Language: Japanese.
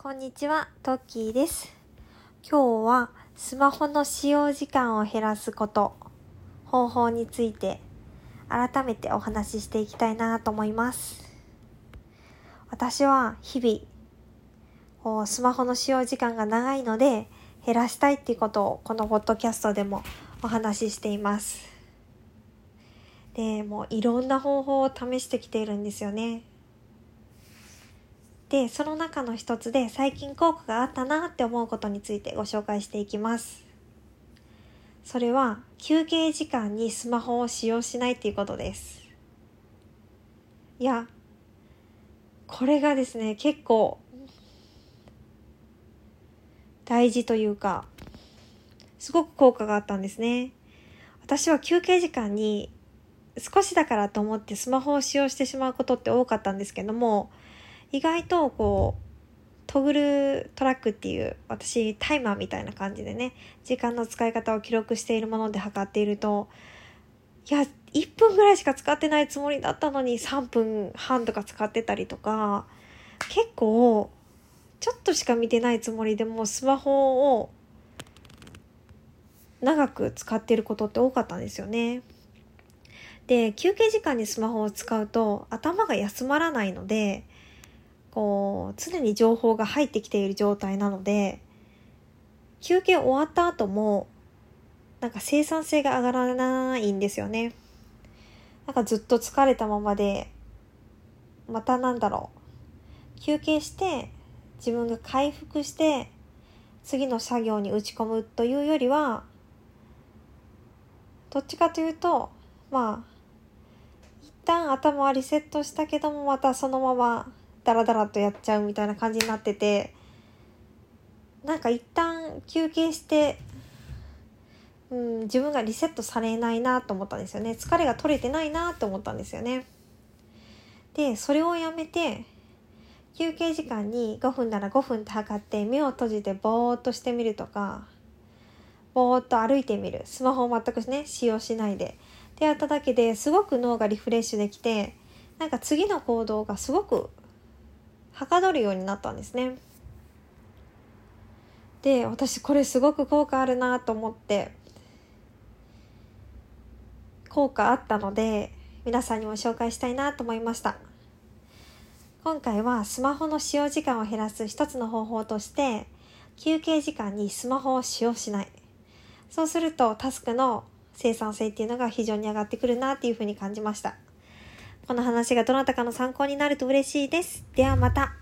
こんにちは、トッキーです。今日はスマホの使用時間を減らすこと、方法について改めてお話ししていきたいなと思います。私は日々、こうスマホの使用時間が長いので減らしたいっていうことをこのポッドキャストでもお話ししています。で、もういろんな方法を試してきているんですよね。で、その中の一つで最近効果があったなって思うことについてご紹介していきます。それは休憩時間にスマホを使用しないっていうことです。いや、これがですね、結構大事というか、すごく効果があったんですね。私は休憩時間に少しだからと思ってスマホを使用してしまうことって多かったんですけども、意外とこう、トグルトラックっていう私タイマーみたいな感じでね、時間の使い方を記録しているもので測っていると、いや、1分ぐらいしか使ってないつもりだったのに3分半とか使ってたりとか、結構、ちょっとしか見てないつもりでもスマホを長く使っていることって多かったんですよね。で、休憩時間にスマホを使うと頭が休まらないので、こう、常に情報が入ってきている状態なので、休憩終わった後も、なんか生産性が上がらないんですよね。なんかずっと疲れたままで、またなんだろう。休憩して、自分が回復して、次の作業に打ち込むというよりは、どっちかというと、まあ、一旦頭はリセットしたけども、またそのままダラダラとやっちゃうみたいな感じになってて、なんか一旦休憩して、うん、自分がリセットされないなと思ったんですよね。疲れが取れてないなと思ったんですよね。で、それをやめて、休憩時間に5分なら5分って測って目を閉じてぼーっとしてみるとか、ぼーっと歩いてみる。スマホを全くね、使用しないで。でやっただけですごく脳がリフレッシュできて、なんか次の行動がすごくはかどるようになったんですね。で、私これすごく効果あるなと思って、効果あったので、皆さんにも紹介したいなと思いました。今回はスマホの使用時間を減らす一つの方法として、休憩時間にスマホを使用しない。そうするとタスクの生産性っていうのが非常に上がってくるなっていうふうに感じました。この話がどなたかの参考になると嬉しいです。ではまた。